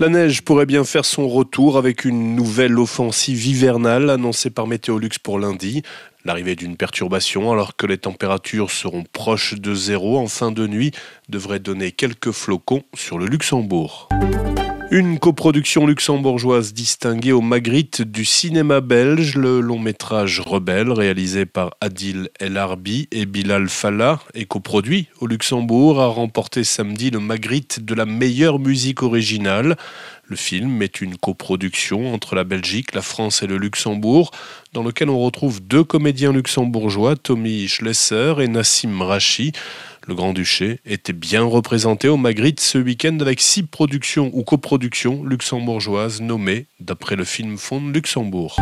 La neige pourrait bien faire son retour avec une nouvelle offensive hivernale annoncée par Météolux pour lundi. L'arrivée d'une perturbation, alors que les températures seront proches de zéro en fin de nuit, devrait donner quelques flocons sur le Luxembourg. Une coproduction luxembourgeoise distinguée au Magritte du cinéma belge, le long métrage Rebelle, réalisé par Adil El Arbi et Bilal Fallah, et coproduit au Luxembourg, a remporté samedi le Magritte de la meilleure musique originale. Le film est une coproduction entre la Belgique, la France et le Luxembourg, dans lequel on retrouve deux comédiens luxembourgeois, Tommy Schlesser et Nassim Rachi. Le Grand-Duché était bien représenté au Magritte ce week-end avec six productions ou coproductions luxembourgeoises nommées d'après le film Fond Luxembourg.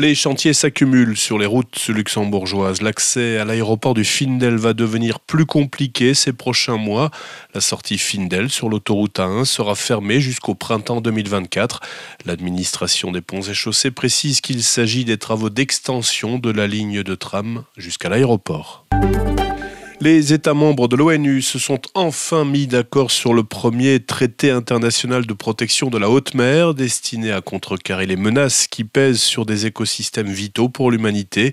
Les chantiers s'accumulent sur les routes luxembourgeoises. L'accès à l'aéroport du Findel va devenir plus compliqué ces prochains mois. La sortie Findel sur l'autoroute A1 sera fermée jusqu'au printemps 2024. L'administration des ponts et chaussées précise qu'il s'agit des travaux d'extension de la ligne de tram jusqu'à l'aéroport. Les États membres de l'ONU se sont enfin mis d'accord sur le premier traité international de protection de la haute mer destiné à contrecarrer les menaces qui pèsent sur des écosystèmes vitaux pour l'humanité.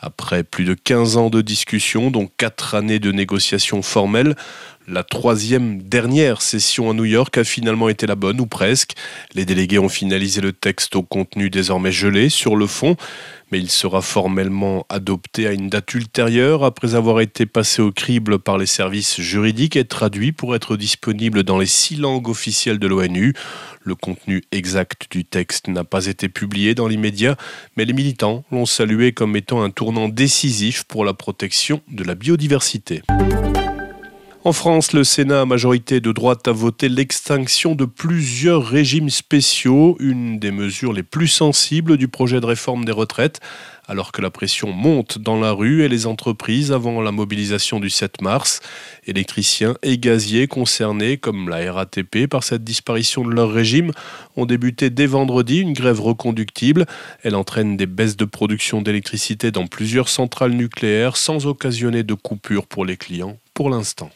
Après plus de 15 ans de discussions, dont 4 années de négociations formelles, la troisième dernière session à New York a finalement été la bonne, ou presque. Les délégués ont finalisé le texte au contenu désormais gelé sur le fond, mais il sera formellement adopté à une date ultérieure après avoir été passé au crible par les services juridiques et traduit pour être disponible dans les six langues officielles de l'ONU. Le contenu exact du texte n'a pas été publié dans l'immédiat, mais les militants l'ont salué comme étant un tournant décisif pour la protection de la biodiversité. En France, le Sénat majorité de droite a voté l'extinction de plusieurs régimes spéciaux, une des mesures les plus sensibles du projet de réforme des retraites alors que la pression monte dans la rue et les entreprises avant la mobilisation du 7 mars. Électriciens et gaziers concernés, comme la RATP, par cette disparition de leur régime, ont débuté dès vendredi une grève reconductible. Elle entraîne des baisses de production d'électricité dans plusieurs centrales nucléaires sans occasionner de coupures pour les clients pour l'instant.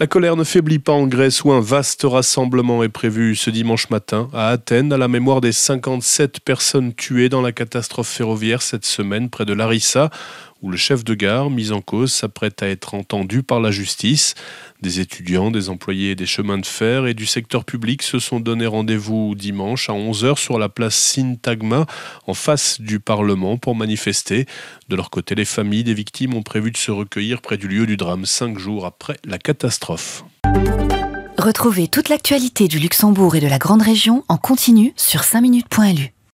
La colère ne faiblit pas en Grèce où un vaste rassemblement est prévu ce dimanche matin à Athènes à la mémoire des 57 personnes tuées dans la catastrophe ferroviaire cette semaine près de Larissa où le chef de gare mis en cause s'apprête à être entendu par la justice. Des étudiants, des employés des chemins de fer et du secteur public se sont donné rendez-vous dimanche à 11h sur la place Syntagma en face du Parlement pour manifester. De leur côté, les familles des victimes ont prévu de se recueillir près du lieu du drame cinq jours après la catastrophe. Retrouvez toute l'actualité du Luxembourg et de la Grande Région en continu sur 5minutes.lu.